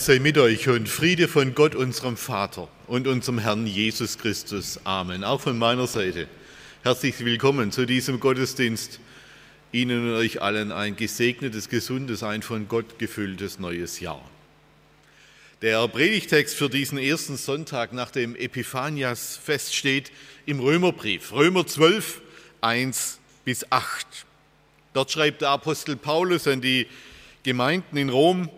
Sei mit euch und Friede von Gott, unserem Vater und unserem Herrn Jesus Christus. Amen. Auch von meiner Seite herzlich willkommen zu diesem Gottesdienst. Ihnen und euch allen ein gesegnetes, gesundes, ein von Gott gefülltes neues Jahr. Der Predigtext für diesen ersten Sonntag nach dem Epiphanias-Fest steht im Römerbrief, Römer 12, 1 bis 8. Dort schreibt der Apostel Paulus an die Gemeinden in Rom,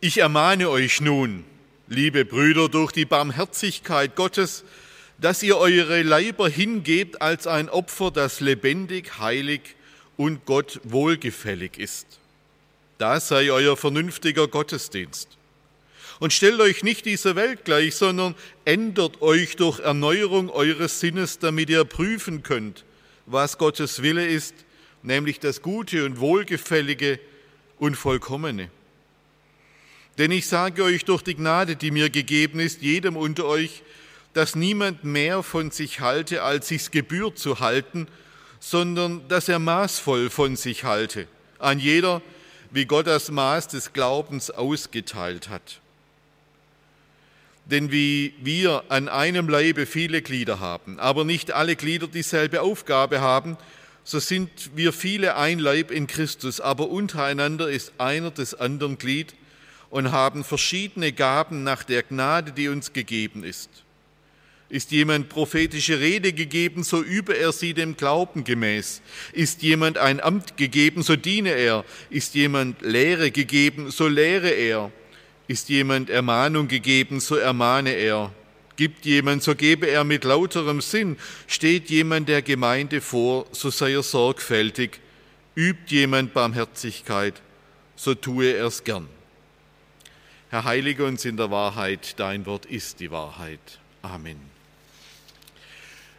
ich ermahne euch nun, liebe Brüder, durch die Barmherzigkeit Gottes, dass ihr eure Leiber hingebt als ein Opfer, das lebendig, heilig und Gott wohlgefällig ist. Das sei euer vernünftiger Gottesdienst. Und stellt euch nicht dieser Welt gleich, sondern ändert euch durch Erneuerung eures Sinnes, damit ihr prüfen könnt, was Gottes Wille ist, nämlich das Gute und Wohlgefällige und Vollkommene. Denn ich sage euch durch die Gnade, die mir gegeben ist, jedem unter euch, dass niemand mehr von sich halte, als sich's gebührt zu halten, sondern dass er maßvoll von sich halte, an jeder, wie Gott das Maß des Glaubens ausgeteilt hat. Denn wie wir an einem Leibe viele Glieder haben, aber nicht alle Glieder dieselbe Aufgabe haben, so sind wir viele ein Leib in Christus, aber untereinander ist einer des anderen Glied, und haben verschiedene Gaben nach der Gnade, die uns gegeben ist. Ist jemand prophetische Rede gegeben, so übe er sie dem Glauben gemäß. Ist jemand ein Amt gegeben, so diene er. Ist jemand Lehre gegeben, so lehre er. Ist jemand Ermahnung gegeben, so ermahne er. Gibt jemand, so gebe er mit lauterem Sinn. Steht jemand der Gemeinde vor, so sei er sorgfältig. Übt jemand Barmherzigkeit, so tue er es gern. Herr, heilige uns in der Wahrheit, dein Wort ist die Wahrheit. Amen.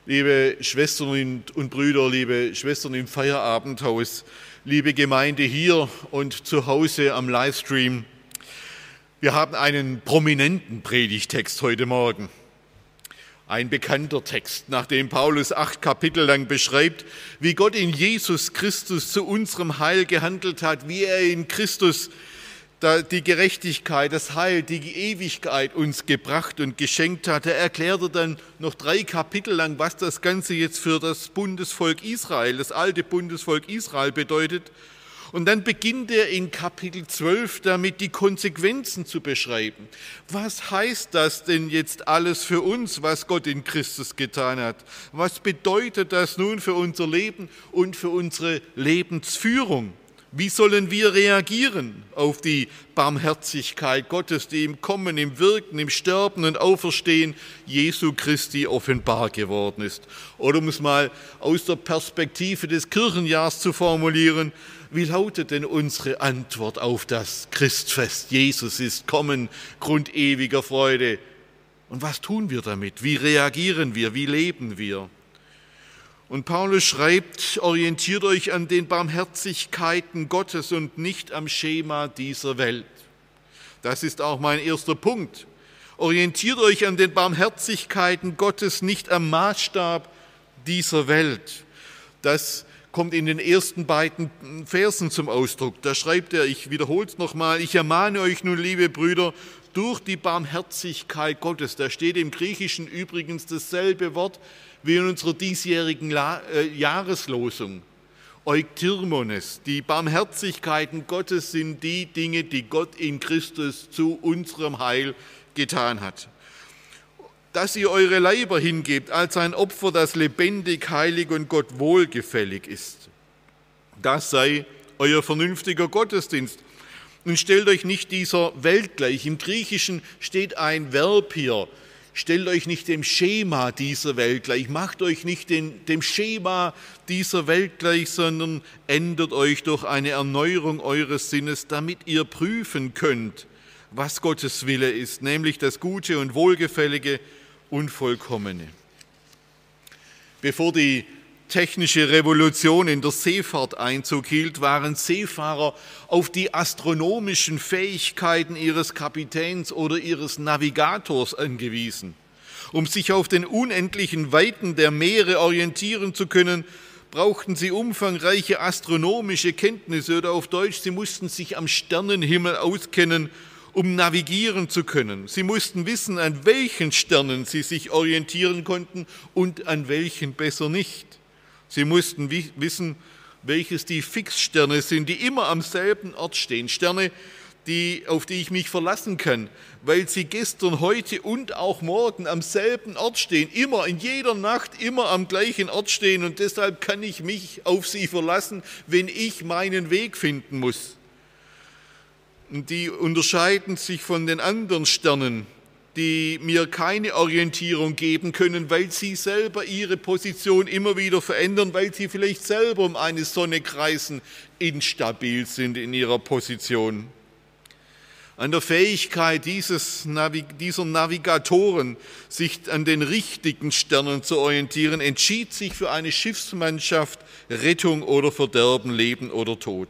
Liebe Schwestern und Brüder, liebe Schwestern im Feierabendhaus, liebe Gemeinde hier und zu Hause am Livestream, wir haben einen prominenten Predigtext heute Morgen. Ein bekannter Text, nachdem Paulus acht Kapitel lang beschreibt, wie Gott in Jesus Christus zu unserem Heil gehandelt hat, wie er in Christus die Gerechtigkeit, das Heil, die Ewigkeit uns gebracht und geschenkt hat. Er erklärte dann noch drei Kapitel lang, was das Ganze jetzt für das Bundesvolk Israel, das alte Bundesvolk Israel bedeutet. Und dann beginnt er in Kapitel 12 damit, die Konsequenzen zu beschreiben. Was heißt das denn jetzt alles für uns, was Gott in Christus getan hat? Was bedeutet das nun für unser Leben und für unsere Lebensführung? Wie sollen wir reagieren auf die Barmherzigkeit Gottes, die im Kommen, im Wirken, im Sterben und Auferstehen Jesu Christi offenbar geworden ist? Oder um es mal aus der Perspektive des Kirchenjahrs zu formulieren, wie lautet denn unsere Antwort auf das Christfest? Jesus ist kommen, Grund ewiger Freude. Und was tun wir damit? Wie reagieren wir? Wie leben wir? Und Paulus schreibt, orientiert euch an den Barmherzigkeiten Gottes und nicht am Schema dieser Welt. Das ist auch mein erster Punkt. Orientiert euch an den Barmherzigkeiten Gottes, nicht am Maßstab dieser Welt. Das kommt in den ersten beiden Versen zum Ausdruck. Da schreibt er, ich wiederhole es nochmal, ich ermahne euch nun, liebe Brüder, durch die Barmherzigkeit Gottes. Da steht im Griechischen übrigens dasselbe Wort wie in unserer diesjährigen äh, Jahreslosung. Euktirmones, die Barmherzigkeiten Gottes sind die Dinge, die Gott in Christus zu unserem Heil getan hat. Dass ihr eure Leiber hingebt als ein Opfer, das lebendig, heilig und Gott wohlgefällig ist. Das sei euer vernünftiger Gottesdienst. Und stellt euch nicht dieser Welt gleich. Im Griechischen steht ein Verb hier, stellt euch nicht dem Schema dieser Welt gleich, macht euch nicht den, dem Schema dieser Welt gleich, sondern ändert euch durch eine Erneuerung eures Sinnes, damit ihr prüfen könnt, was Gottes Wille ist, nämlich das Gute und Wohlgefällige und Vollkommene. Bevor die technische Revolution in der Seefahrt Einzug hielt, waren Seefahrer auf die astronomischen Fähigkeiten ihres Kapitäns oder ihres Navigators angewiesen. Um sich auf den unendlichen Weiten der Meere orientieren zu können, brauchten sie umfangreiche astronomische Kenntnisse oder auf Deutsch, sie mussten sich am Sternenhimmel auskennen, um navigieren zu können. Sie mussten wissen, an welchen Sternen sie sich orientieren konnten und an welchen besser nicht. Sie mussten wissen, welches die Fixsterne sind, die immer am selben Ort stehen. Sterne, die, auf die ich mich verlassen kann, weil sie gestern, heute und auch morgen am selben Ort stehen, immer in jeder Nacht, immer am gleichen Ort stehen und deshalb kann ich mich auf sie verlassen, wenn ich meinen Weg finden muss. Und die unterscheiden sich von den anderen Sternen, die mir keine Orientierung geben können, weil sie selber ihre Position immer wieder verändern, weil sie vielleicht selber um eine Sonne kreisen, instabil sind in ihrer Position. An der Fähigkeit dieses, dieser Navigatoren, sich an den richtigen Sternen zu orientieren, entschied sich für eine Schiffsmannschaft Rettung oder Verderben, Leben oder Tod.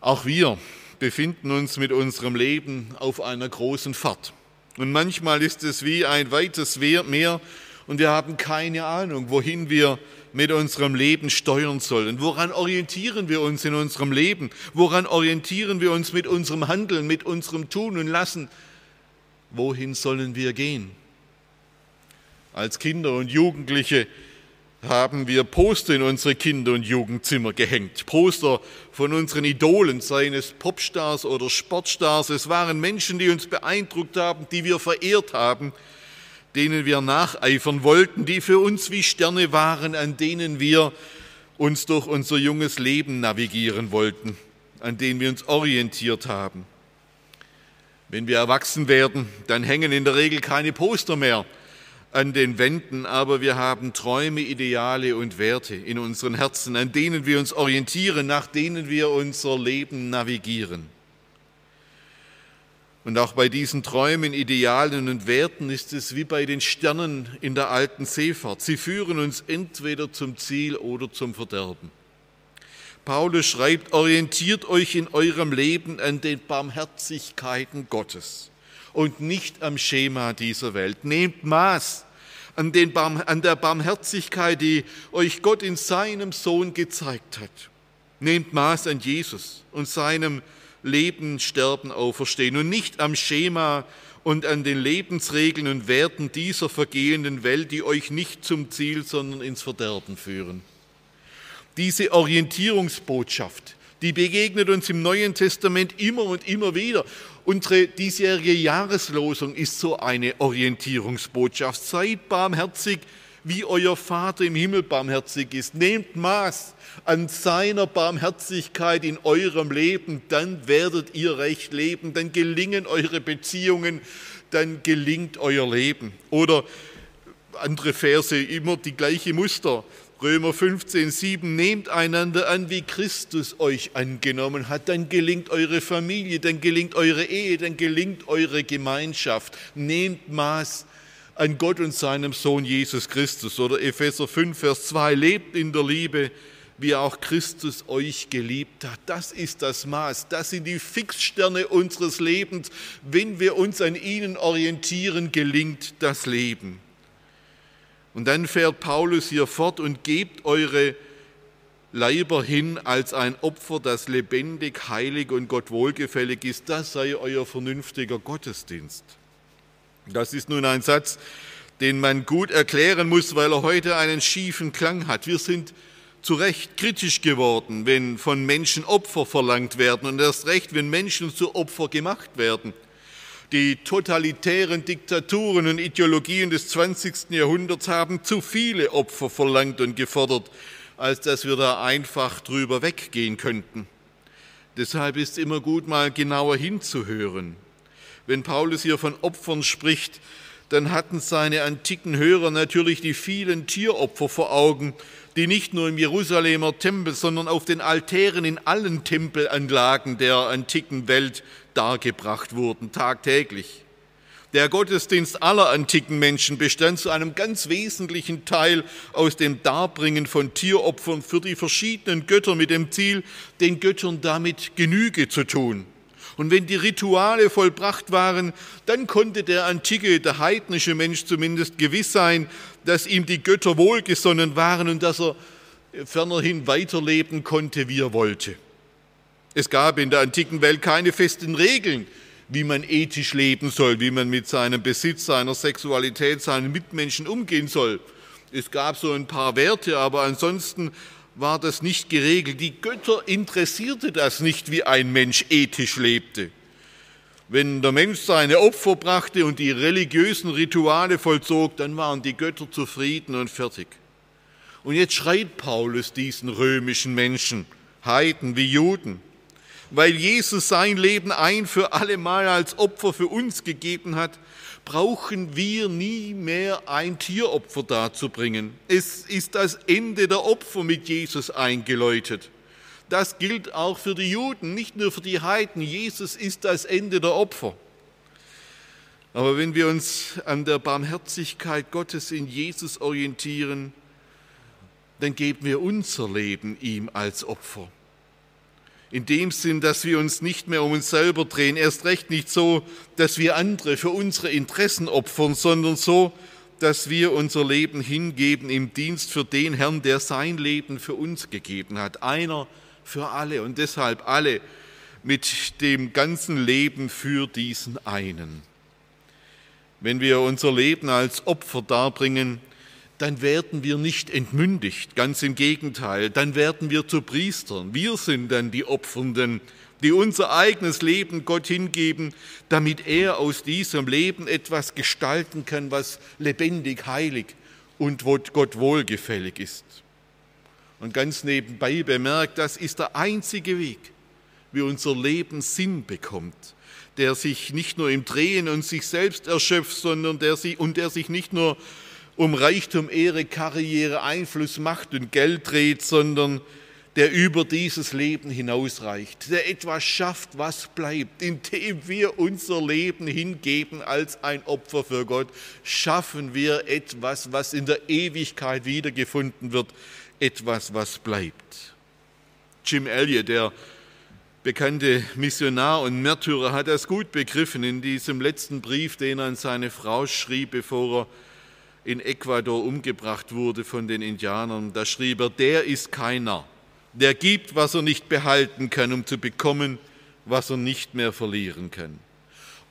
Auch wir befinden uns mit unserem Leben auf einer großen Fahrt. Und manchmal ist es wie ein weites Meer und wir haben keine Ahnung, wohin wir mit unserem Leben steuern sollen. Woran orientieren wir uns in unserem Leben? Woran orientieren wir uns mit unserem Handeln, mit unserem Tun und Lassen? Wohin sollen wir gehen? Als Kinder und Jugendliche haben wir Poster in unsere Kinder- und Jugendzimmer gehängt. Poster von unseren Idolen, seien es Popstars oder Sportstars. Es waren Menschen, die uns beeindruckt haben, die wir verehrt haben, denen wir nacheifern wollten, die für uns wie Sterne waren, an denen wir uns durch unser junges Leben navigieren wollten, an denen wir uns orientiert haben. Wenn wir erwachsen werden, dann hängen in der Regel keine Poster mehr an den Wänden, aber wir haben Träume, Ideale und Werte in unseren Herzen, an denen wir uns orientieren, nach denen wir unser Leben navigieren. Und auch bei diesen Träumen, Idealen und Werten ist es wie bei den Sternen in der alten Seefahrt. Sie führen uns entweder zum Ziel oder zum Verderben. Paulus schreibt, orientiert euch in eurem Leben an den Barmherzigkeiten Gottes und nicht am Schema dieser Welt. Nehmt Maß an, den Barm, an der Barmherzigkeit, die euch Gott in seinem Sohn gezeigt hat. Nehmt Maß an Jesus und seinem Leben, Sterben, Auferstehen und nicht am Schema und an den Lebensregeln und Werten dieser vergehenden Welt, die euch nicht zum Ziel, sondern ins Verderben führen. Diese Orientierungsbotschaft, die begegnet uns im Neuen Testament immer und immer wieder. Unsere diesjährige Jahreslosung ist so eine Orientierungsbotschaft. Seid barmherzig, wie euer Vater im Himmel barmherzig ist. Nehmt Maß an seiner Barmherzigkeit in eurem Leben, dann werdet ihr recht leben, dann gelingen eure Beziehungen, dann gelingt euer Leben. Oder andere Verse, immer die gleiche Muster. Römer 15, 7, nehmt einander an, wie Christus euch angenommen hat, dann gelingt eure Familie, dann gelingt eure Ehe, dann gelingt eure Gemeinschaft. Nehmt Maß an Gott und seinem Sohn Jesus Christus. Oder Epheser 5, Vers 2, lebt in der Liebe, wie auch Christus euch geliebt hat. Das ist das Maß, das sind die Fixsterne unseres Lebens. Wenn wir uns an ihnen orientieren, gelingt das Leben. Und dann fährt Paulus hier fort und gebt eure Leiber hin als ein Opfer, das lebendig, heilig und Gott wohlgefällig ist. Das sei euer vernünftiger Gottesdienst. Das ist nun ein Satz, den man gut erklären muss, weil er heute einen schiefen Klang hat. Wir sind zu Recht kritisch geworden, wenn von Menschen Opfer verlangt werden und erst recht, wenn Menschen zu Opfer gemacht werden. Die totalitären Diktaturen und Ideologien des 20. Jahrhunderts haben zu viele Opfer verlangt und gefordert, als dass wir da einfach drüber weggehen könnten. Deshalb ist immer gut, mal genauer hinzuhören. Wenn Paulus hier von Opfern spricht, dann hatten seine antiken Hörer natürlich die vielen Tieropfer vor Augen, die nicht nur im Jerusalemer Tempel, sondern auf den Altären in allen Tempelanlagen der antiken Welt dargebracht wurden, tagtäglich. Der Gottesdienst aller antiken Menschen bestand zu einem ganz wesentlichen Teil aus dem Darbringen von Tieropfern für die verschiedenen Götter mit dem Ziel, den Göttern damit Genüge zu tun. Und wenn die Rituale vollbracht waren, dann konnte der antike, der heidnische Mensch zumindest gewiss sein, dass ihm die Götter wohlgesonnen waren und dass er fernerhin weiterleben konnte, wie er wollte. Es gab in der antiken Welt keine festen Regeln wie man ethisch leben soll, wie man mit seinem Besitz, seiner Sexualität, seinen Mitmenschen umgehen soll. Es gab so ein paar Werte, aber ansonsten war das nicht geregelt. Die Götter interessierte das nicht, wie ein Mensch ethisch lebte. Wenn der Mensch seine Opfer brachte und die religiösen Rituale vollzog, dann waren die Götter zufrieden und fertig. Und jetzt schreit Paulus diesen römischen Menschen, Heiden wie Juden, weil Jesus sein Leben ein für alle Mal als Opfer für uns gegeben hat, brauchen wir nie mehr ein Tieropfer darzubringen. Es ist das Ende der Opfer mit Jesus eingeläutet. Das gilt auch für die Juden, nicht nur für die Heiden. Jesus ist das Ende der Opfer. Aber wenn wir uns an der Barmherzigkeit Gottes in Jesus orientieren, dann geben wir unser Leben ihm als Opfer in dem Sinn, dass wir uns nicht mehr um uns selber drehen, erst recht nicht so, dass wir andere für unsere Interessen opfern, sondern so, dass wir unser Leben hingeben im Dienst für den Herrn, der sein Leben für uns gegeben hat. Einer für alle und deshalb alle mit dem ganzen Leben für diesen einen. Wenn wir unser Leben als Opfer darbringen, dann werden wir nicht entmündigt, ganz im Gegenteil, dann werden wir zu Priestern. Wir sind dann die Opfernden, die unser eigenes Leben Gott hingeben, damit er aus diesem Leben etwas gestalten kann, was lebendig, heilig und Gott wohlgefällig ist. Und ganz nebenbei bemerkt, das ist der einzige Weg, wie unser Leben Sinn bekommt, der sich nicht nur im Drehen und sich selbst erschöpft, sondern der sich, und der sich nicht nur um Reichtum, Ehre, Karriere, Einfluss, Macht und Geld dreht, sondern der über dieses Leben hinausreicht, der etwas schafft, was bleibt, indem wir unser Leben hingeben als ein Opfer für Gott, schaffen wir etwas, was in der Ewigkeit wiedergefunden wird, etwas, was bleibt. Jim Elliot, der bekannte Missionar und Märtyrer, hat das gut begriffen in diesem letzten Brief, den er an seine Frau schrieb, bevor er in Ecuador umgebracht wurde von den Indianern. Da schrieb er, der ist keiner, der gibt, was er nicht behalten kann, um zu bekommen, was er nicht mehr verlieren kann.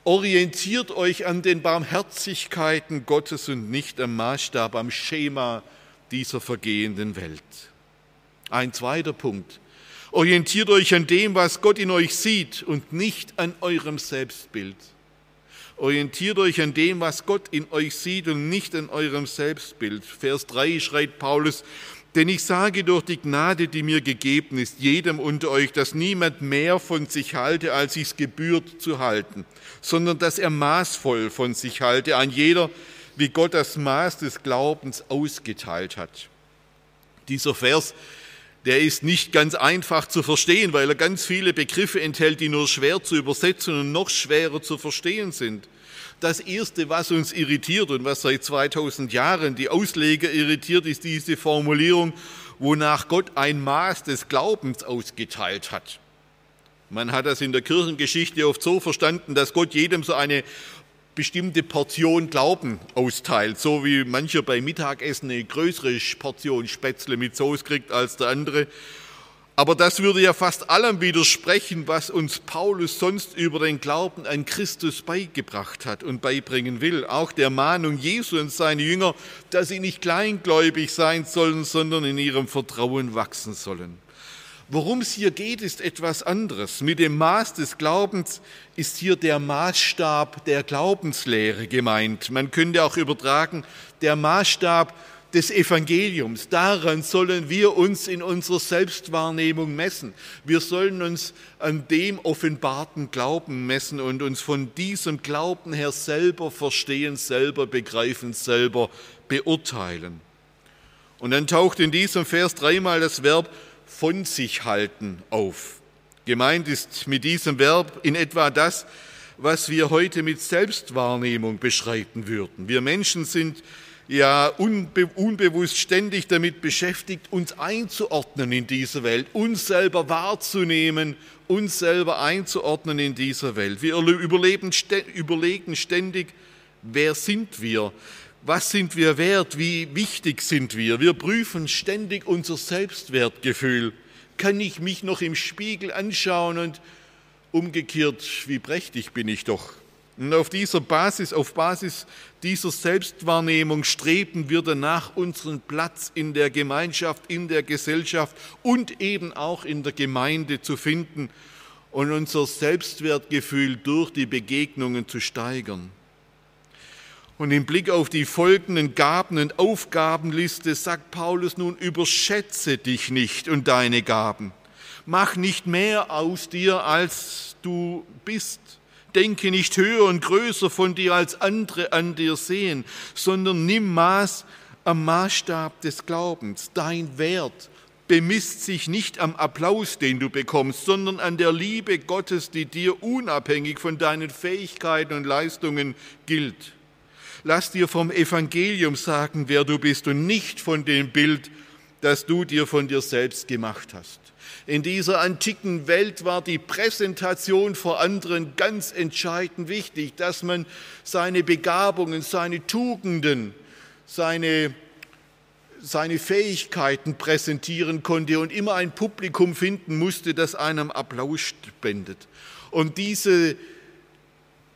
Orientiert euch an den Barmherzigkeiten Gottes und nicht am Maßstab, am Schema dieser vergehenden Welt. Ein zweiter Punkt. Orientiert euch an dem, was Gott in euch sieht und nicht an eurem Selbstbild. Orientiert euch an dem, was Gott in euch sieht und nicht an eurem Selbstbild. Vers 3 schreit Paulus, denn ich sage durch die Gnade, die mir gegeben ist, jedem unter euch, dass niemand mehr von sich halte, als sich's gebührt zu halten, sondern dass er maßvoll von sich halte, an jeder, wie Gott das Maß des Glaubens ausgeteilt hat. Dieser Vers, der ist nicht ganz einfach zu verstehen, weil er ganz viele Begriffe enthält, die nur schwer zu übersetzen und noch schwerer zu verstehen sind. Das Erste, was uns irritiert und was seit 2000 Jahren die Ausleger irritiert, ist diese Formulierung, wonach Gott ein Maß des Glaubens ausgeteilt hat. Man hat das in der Kirchengeschichte oft so verstanden, dass Gott jedem so eine bestimmte Portion Glauben austeilt, so wie mancher beim Mittagessen eine größere Portion Spätzle mit Soße kriegt als der andere. Aber das würde ja fast allem widersprechen, was uns Paulus sonst über den Glauben an Christus beigebracht hat und beibringen will. Auch der Mahnung Jesu und seine Jünger, dass sie nicht kleingläubig sein sollen, sondern in ihrem Vertrauen wachsen sollen. Worum es hier geht, ist etwas anderes. Mit dem Maß des Glaubens ist hier der Maßstab der Glaubenslehre gemeint. Man könnte auch übertragen, der Maßstab des Evangeliums. Daran sollen wir uns in unserer Selbstwahrnehmung messen. Wir sollen uns an dem offenbarten Glauben messen und uns von diesem Glauben her selber verstehen, selber begreifen, selber beurteilen. Und dann taucht in diesem Vers dreimal das Verb von sich halten auf. Gemeint ist mit diesem Verb in etwa das, was wir heute mit Selbstwahrnehmung beschreiten würden. Wir Menschen sind ja unbe unbewusst ständig damit beschäftigt, uns einzuordnen in dieser Welt, uns selber wahrzunehmen, uns selber einzuordnen in dieser Welt. Wir überleben, überlegen ständig, wer sind wir, was sind wir wert, wie wichtig sind wir. Wir prüfen ständig unser Selbstwertgefühl. Kann ich mich noch im Spiegel anschauen und umgekehrt, wie prächtig bin ich doch. Und auf dieser Basis, auf Basis dieser Selbstwahrnehmung streben wir danach, unseren Platz in der Gemeinschaft, in der Gesellschaft und eben auch in der Gemeinde zu finden und unser Selbstwertgefühl durch die Begegnungen zu steigern. Und im Blick auf die folgenden Gaben und Aufgabenliste sagt Paulus nun, überschätze dich nicht und deine Gaben. Mach nicht mehr aus dir, als du bist. Denke nicht höher und größer von dir, als andere an dir sehen, sondern nimm Maß am Maßstab des Glaubens. Dein Wert bemisst sich nicht am Applaus, den du bekommst, sondern an der Liebe Gottes, die dir unabhängig von deinen Fähigkeiten und Leistungen gilt. Lass dir vom Evangelium sagen, wer du bist und nicht von dem Bild, das du dir von dir selbst gemacht hast. In dieser antiken Welt war die Präsentation vor anderen ganz entscheidend wichtig, dass man seine Begabungen, seine Tugenden, seine, seine Fähigkeiten präsentieren konnte und immer ein Publikum finden musste, das einem Applaus spendet. Und diese,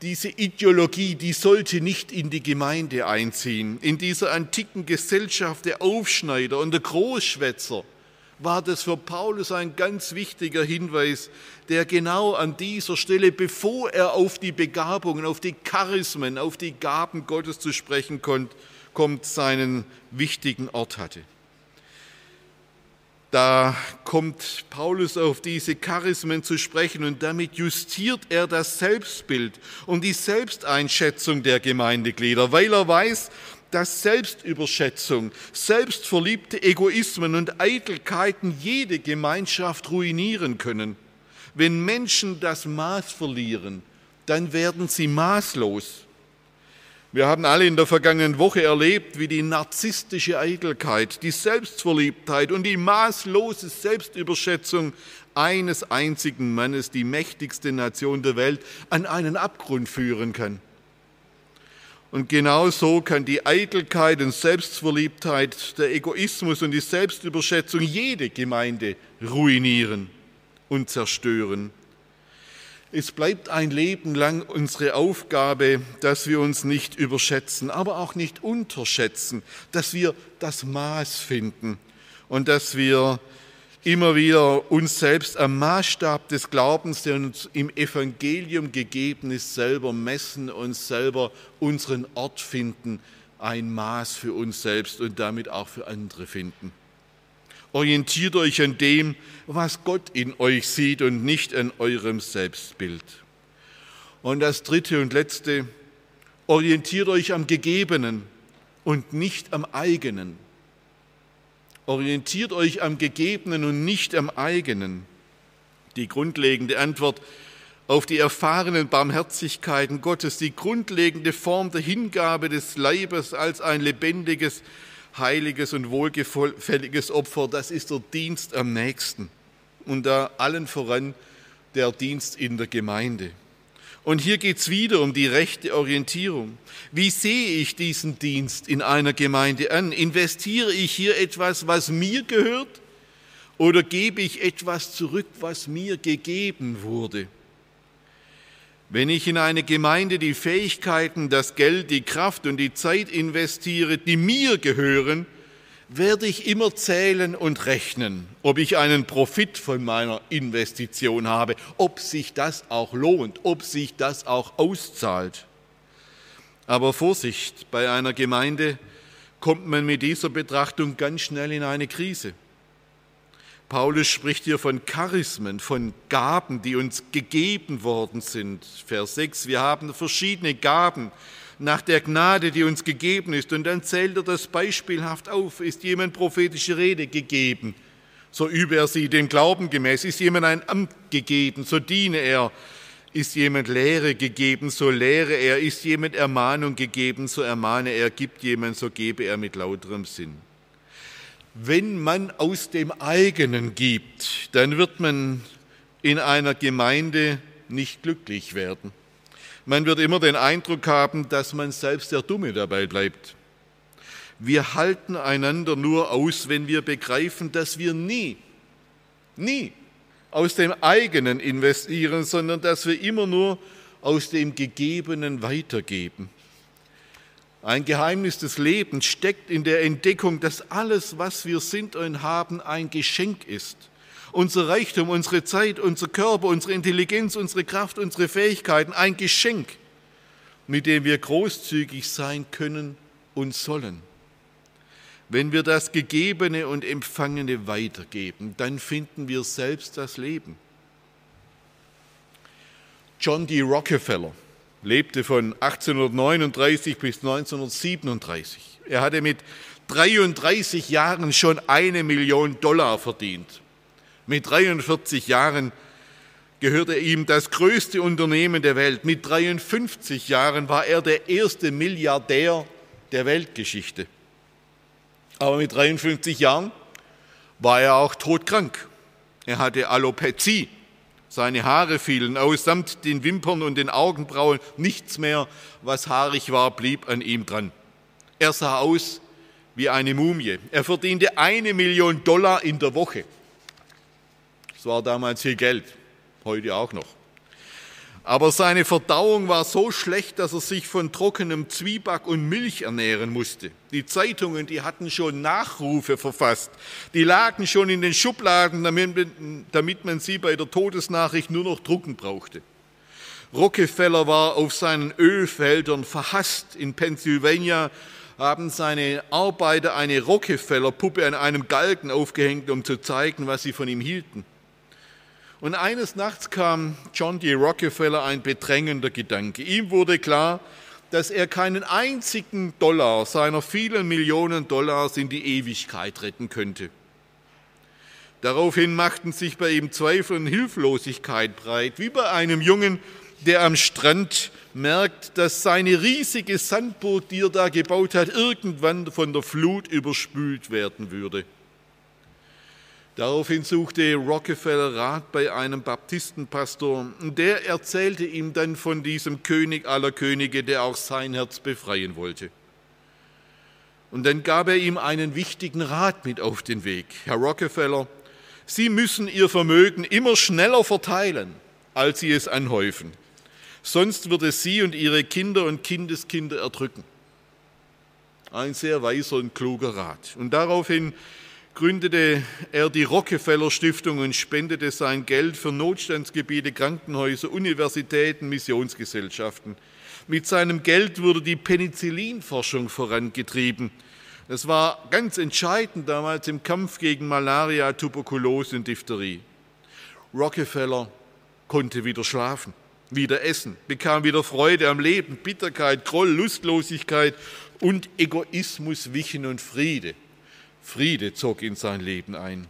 diese Ideologie, die sollte nicht in die Gemeinde einziehen. In dieser antiken Gesellschaft der Aufschneider und der Großschwätzer war das für Paulus ein ganz wichtiger Hinweis, der genau an dieser Stelle, bevor er auf die Begabungen, auf die Charismen, auf die Gaben Gottes zu sprechen kommt, seinen wichtigen Ort hatte. Da kommt Paulus auf diese Charismen zu sprechen und damit justiert er das Selbstbild und die Selbsteinschätzung der Gemeindeglieder, weil er weiß, dass Selbstüberschätzung, selbstverliebte Egoismen und Eitelkeiten jede Gemeinschaft ruinieren können. Wenn Menschen das Maß verlieren, dann werden sie maßlos. Wir haben alle in der vergangenen Woche erlebt, wie die narzisstische Eitelkeit, die Selbstverliebtheit und die maßlose Selbstüberschätzung eines einzigen Mannes, die mächtigste Nation der Welt, an einen Abgrund führen kann. Und genau so kann die Eitelkeit und Selbstverliebtheit, der Egoismus und die Selbstüberschätzung jede Gemeinde ruinieren und zerstören. Es bleibt ein Leben lang unsere Aufgabe, dass wir uns nicht überschätzen, aber auch nicht unterschätzen, dass wir das Maß finden und dass wir immer wieder uns selbst am Maßstab des Glaubens, der uns im Evangelium gegeben ist, selber messen, uns selber unseren Ort finden, ein Maß für uns selbst und damit auch für andere finden. Orientiert euch an dem, was Gott in euch sieht und nicht an eurem Selbstbild. Und das dritte und letzte, orientiert euch am Gegebenen und nicht am eigenen. Orientiert euch am Gegebenen und nicht am eigenen. Die grundlegende Antwort auf die erfahrenen Barmherzigkeiten Gottes, die grundlegende Form der Hingabe des Leibes als ein lebendiges, heiliges und wohlgefälliges Opfer, das ist der Dienst am nächsten und da allen voran der Dienst in der Gemeinde. Und hier geht es wieder um die rechte Orientierung. Wie sehe ich diesen Dienst in einer Gemeinde an? Investiere ich hier etwas, was mir gehört? Oder gebe ich etwas zurück, was mir gegeben wurde? Wenn ich in eine Gemeinde die Fähigkeiten, das Geld, die Kraft und die Zeit investiere, die mir gehören, werde ich immer zählen und rechnen, ob ich einen Profit von meiner Investition habe, ob sich das auch lohnt, ob sich das auch auszahlt. Aber Vorsicht bei einer Gemeinde, kommt man mit dieser Betrachtung ganz schnell in eine Krise. Paulus spricht hier von Charismen, von Gaben, die uns gegeben worden sind. Vers 6, wir haben verschiedene Gaben nach der Gnade, die uns gegeben ist. Und dann zählt er das beispielhaft auf. Ist jemand prophetische Rede gegeben, so übe er sie dem Glauben gemäß. Ist jemand ein Amt gegeben, so diene er. Ist jemand Lehre gegeben, so lehre er. Ist jemand Ermahnung gegeben, so ermahne er. Gibt jemand, so gebe er mit lauterem Sinn. Wenn man aus dem eigenen gibt, dann wird man in einer Gemeinde nicht glücklich werden. Man wird immer den Eindruck haben, dass man selbst der Dumme dabei bleibt. Wir halten einander nur aus, wenn wir begreifen, dass wir nie, nie aus dem eigenen investieren, sondern dass wir immer nur aus dem Gegebenen weitergeben. Ein Geheimnis des Lebens steckt in der Entdeckung, dass alles, was wir sind und haben, ein Geschenk ist. Unser Reichtum, unsere Zeit, unser Körper, unsere Intelligenz, unsere Kraft, unsere Fähigkeiten, ein Geschenk, mit dem wir großzügig sein können und sollen. Wenn wir das Gegebene und Empfangene weitergeben, dann finden wir selbst das Leben. John D. Rockefeller lebte von 1839 bis 1937. Er hatte mit 33 Jahren schon eine Million Dollar verdient. Mit 43 Jahren gehörte ihm das größte Unternehmen der Welt. Mit 53 Jahren war er der erste Milliardär der Weltgeschichte. Aber mit 53 Jahren war er auch todkrank. Er hatte Alopezie. Seine Haare fielen aus, samt den Wimpern und den Augenbrauen. Nichts mehr, was haarig war, blieb an ihm dran. Er sah aus wie eine Mumie. Er verdiente eine Million Dollar in der Woche. Das war damals viel Geld, heute auch noch. Aber seine Verdauung war so schlecht, dass er sich von trockenem Zwieback und Milch ernähren musste. Die Zeitungen, die hatten schon Nachrufe verfasst. Die lagen schon in den Schubladen, damit man sie bei der Todesnachricht nur noch drucken brauchte. Rockefeller war auf seinen Ölfeldern verhasst. In Pennsylvania haben seine Arbeiter eine Rockefeller-Puppe an einem Galgen aufgehängt, um zu zeigen, was sie von ihm hielten. Und eines Nachts kam John D. Rockefeller ein bedrängender Gedanke. Ihm wurde klar, dass er keinen einzigen Dollar seiner vielen Millionen Dollars in die Ewigkeit retten könnte. Daraufhin machten sich bei ihm Zweifel und Hilflosigkeit breit, wie bei einem Jungen, der am Strand merkt, dass seine riesige Sandburg, die er da gebaut hat, irgendwann von der Flut überspült werden würde. Daraufhin suchte Rockefeller Rat bei einem Baptistenpastor. Der erzählte ihm dann von diesem König aller Könige, der auch sein Herz befreien wollte. Und dann gab er ihm einen wichtigen Rat mit auf den Weg. Herr Rockefeller, Sie müssen Ihr Vermögen immer schneller verteilen, als Sie es anhäufen. Sonst wird es Sie und Ihre Kinder und Kindeskinder erdrücken. Ein sehr weiser und kluger Rat. Und daraufhin gründete er die Rockefeller Stiftung und spendete sein Geld für Notstandsgebiete, Krankenhäuser, Universitäten, Missionsgesellschaften. Mit seinem Geld wurde die Penicillinforschung vorangetrieben. Das war ganz entscheidend damals im Kampf gegen Malaria, Tuberkulose und Diphtherie. Rockefeller konnte wieder schlafen, wieder essen, bekam wieder Freude am Leben, Bitterkeit, Groll, Lustlosigkeit und Egoismus wichen und Friede. Friede zog in sein Leben ein.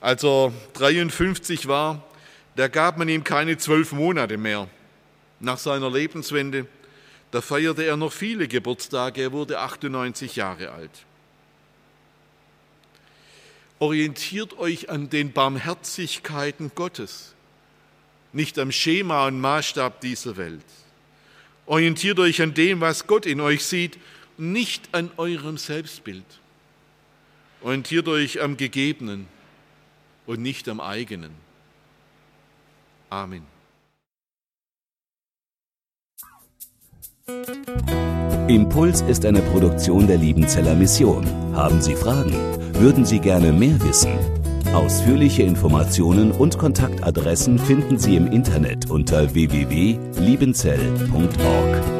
Als er 53 war, da gab man ihm keine zwölf Monate mehr. Nach seiner Lebenswende, da feierte er noch viele Geburtstage, er wurde 98 Jahre alt. Orientiert euch an den Barmherzigkeiten Gottes, nicht am Schema und Maßstab dieser Welt. Orientiert euch an dem, was Gott in euch sieht, nicht an eurem Selbstbild. Orientiert euch am Gegebenen und nicht am eigenen. Amen. Impuls ist eine Produktion der Liebenzeller Mission. Haben Sie Fragen? Würden Sie gerne mehr wissen? Ausführliche Informationen und Kontaktadressen finden Sie im Internet unter www.liebenzell.org.